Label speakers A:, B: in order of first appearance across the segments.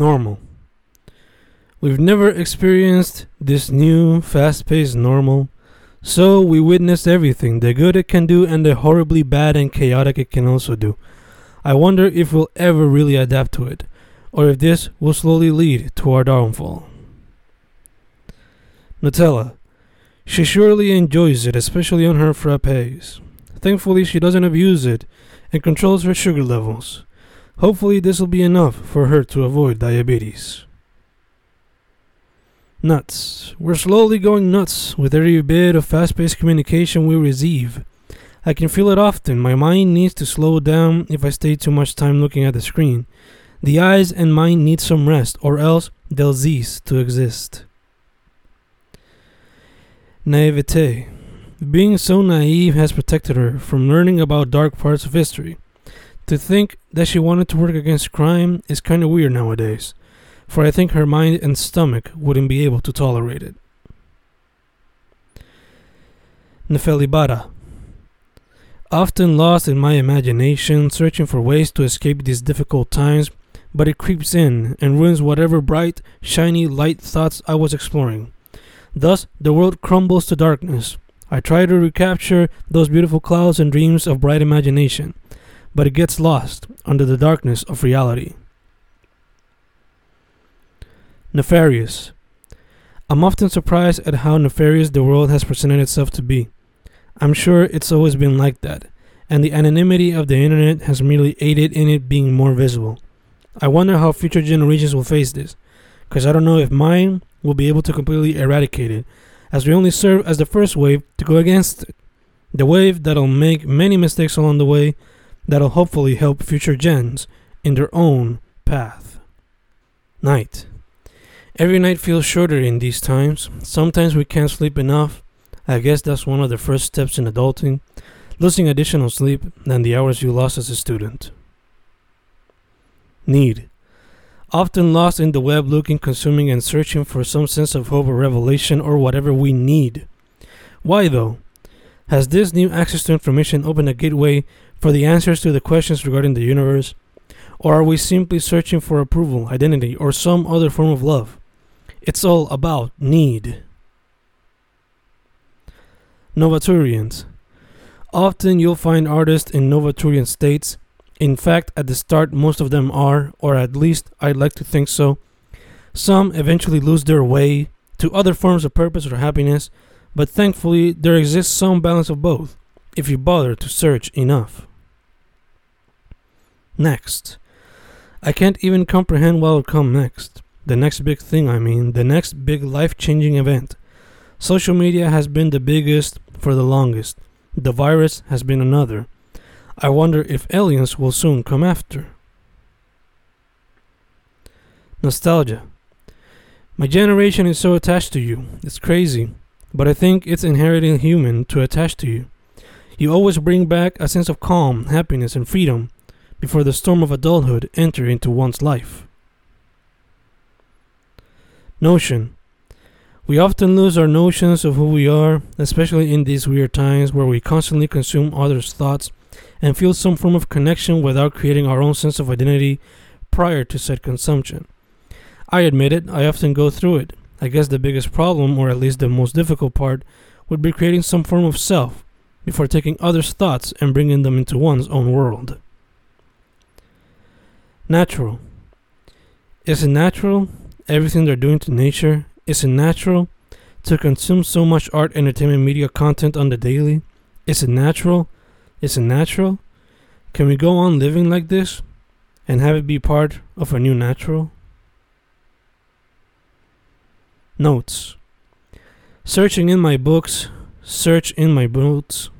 A: Normal. We've never experienced this new, fast paced normal, so we witnessed everything the good it can do and the horribly bad and chaotic it can also do. I wonder if we'll ever really adapt to it, or if this will slowly lead to our downfall. Nutella. She surely enjoys it, especially on her frappes. Thankfully, she doesn't abuse it and controls her sugar levels. Hopefully, this will be enough for her to avoid diabetes. Nuts. We're slowly going nuts with every bit of fast paced communication we receive. I can feel it often. My mind needs to slow down if I stay too much time looking at the screen. The eyes and mind need some rest, or else they'll cease to exist. Naivete. Being so naive has protected her from learning about dark parts of history. To think that she wanted to work against crime is kind of weird nowadays, for I think her mind and stomach wouldn't be able to tolerate it. Nefelibata. Often lost in my imagination, searching for ways to escape these difficult times, but it creeps in and ruins whatever bright, shiny light thoughts I was exploring. Thus, the world crumbles to darkness. I try to recapture those beautiful clouds and dreams of bright imagination, but it gets lost under the darkness of reality. Nefarious. I'm often surprised at how nefarious the world has presented itself to be. I'm sure it's always been like that, and the anonymity of the internet has merely aided in it being more visible. I wonder how future generations will face this, because I don't know if mine will be able to completely eradicate it, as we only serve as the first wave to go against it. The wave that'll make many mistakes along the way, that'll hopefully help future gens in their own path. Night. Every night feels shorter in these times. Sometimes we can't sleep enough. I guess that's one of the first steps in adulting, losing additional sleep than the hours you lost as a student. Need. Often lost in the web, looking, consuming, and searching for some sense of hope or revelation or whatever we need. Why, though? Has this new access to information opened a gateway for the answers to the questions regarding the universe? Or are we simply searching for approval, identity, or some other form of love? It's all about need. Novaturians. Often you'll find artists in Novaturient states in fact, at the start, most of them are, or at least I'd like to think so. Some eventually lose their way to other forms of purpose or happiness, but thankfully, there exists some balance of both if you bother to search enough. Next. I can't even comprehend what will come next. The next big thing, I mean, the next big life changing event. Social media has been the biggest for the longest. The virus has been another. I wonder if aliens will soon come after. Nostalgia. My generation is so attached to you. It's crazy. But I think it's inherently human to attach to you. You always bring back a sense of calm, happiness, and freedom before the storm of adulthood enter into one's life. Notion. We often lose our notions of who we are, especially in these weird times where we constantly consume others' thoughts and feel some form of connection without creating our own sense of identity prior to said consumption. I admit it, I often go through it. I guess the biggest problem, or at least the most difficult part, would be creating some form of self before taking others' thoughts and bringing them into one's own world. Natural. Is it natural? Everything they're doing to nature? Is it natural to consume so much art, entertainment, media content on the daily? Is it natural is it natural? Can we go on living like this and have it be part of a new natural? Notes. Searching in my books, search in my notes,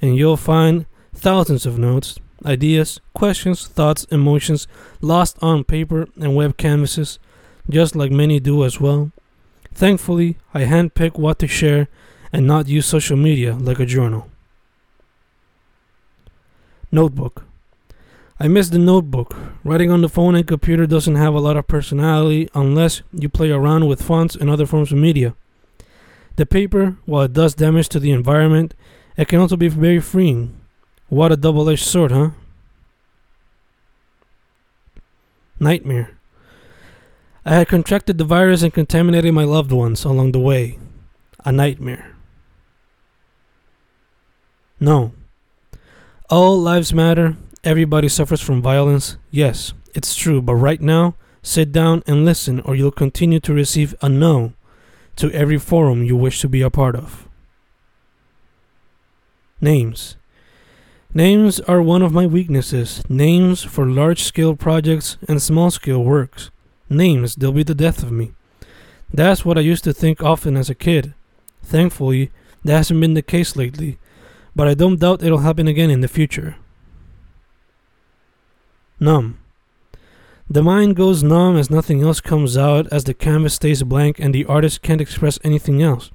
A: and you'll find thousands of notes, ideas, questions, thoughts, emotions lost on paper and web canvases, just like many do as well. Thankfully, I handpick what to share and not use social media like a journal. Notebook. I miss the notebook. Writing on the phone and computer doesn't have a lot of personality unless you play around with fonts and other forms of media. The paper, while it does damage to the environment, it can also be very freeing. What a double edged sword, huh? Nightmare. I had contracted the virus and contaminated my loved ones along the way. A nightmare. No. All lives matter. Everybody suffers from violence. Yes, it's true, but right now, sit down and listen, or you'll continue to receive a no to every forum you wish to be a part of. Names. Names are one of my weaknesses. Names for large scale projects and small scale works. Names, they'll be the death of me. That's what I used to think often as a kid. Thankfully, that hasn't been the case lately, but I don't doubt it'll happen again in the future. Numb. The mind goes numb as nothing else comes out, as the canvas stays blank and the artist can't express anything else.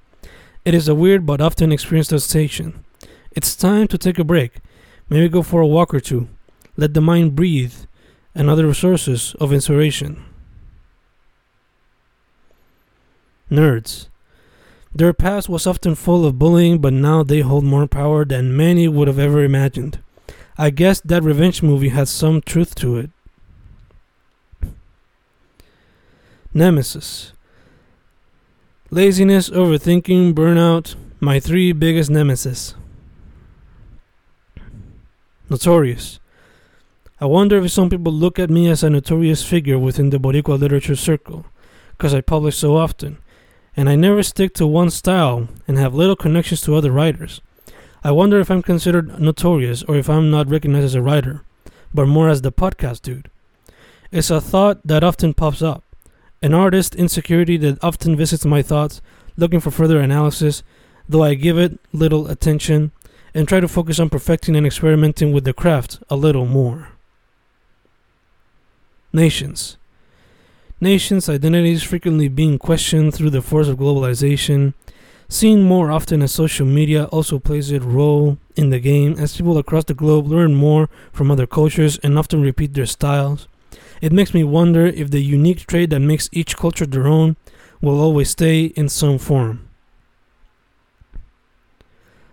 A: It is a weird but often experienced sensation. It's time to take a break, maybe go for a walk or two, let the mind breathe, and other sources of inspiration. Nerds. Their past was often full of bullying, but now they hold more power than many would have ever imagined. I guess that revenge movie has some truth to it. Nemesis. Laziness, overthinking, burnout, my three biggest nemesis. Notorious. I wonder if some people look at me as a notorious figure within the Boricua literature circle, because I publish so often and I never stick to one style and have little connections to other writers. I wonder if I'm considered notorious or if I'm not recognized as a writer, but more as the podcast dude. It's a thought that often pops up, an artist insecurity that often visits my thoughts, looking for further analysis, though I give it little attention and try to focus on perfecting and experimenting with the craft a little more. Nations. Nations' identities frequently being questioned through the force of globalization, seen more often as social media also plays a role in the game as people across the globe learn more from other cultures and often repeat their styles. It makes me wonder if the unique trait that makes each culture their own will always stay in some form.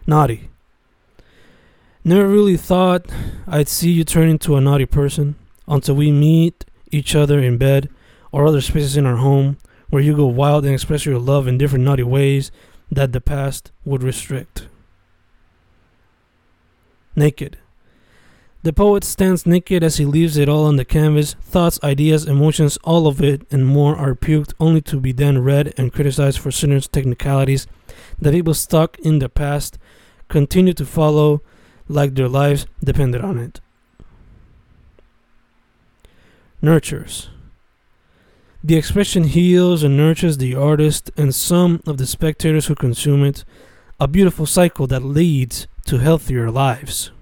A: Naughty. Never really thought I'd see you turn into a naughty person until we meet each other in bed or other spaces in our home where you go wild and express your love in different naughty ways that the past would restrict. Naked. The poet stands naked as he leaves it all on the canvas. Thoughts, ideas, emotions, all of it and more are puked only to be then read and criticized for certain technicalities that people stuck in the past continue to follow like their lives depended on it. Nurtures. The expression heals and nurtures the artist and some of the spectators who consume it, a beautiful cycle that leads to healthier lives.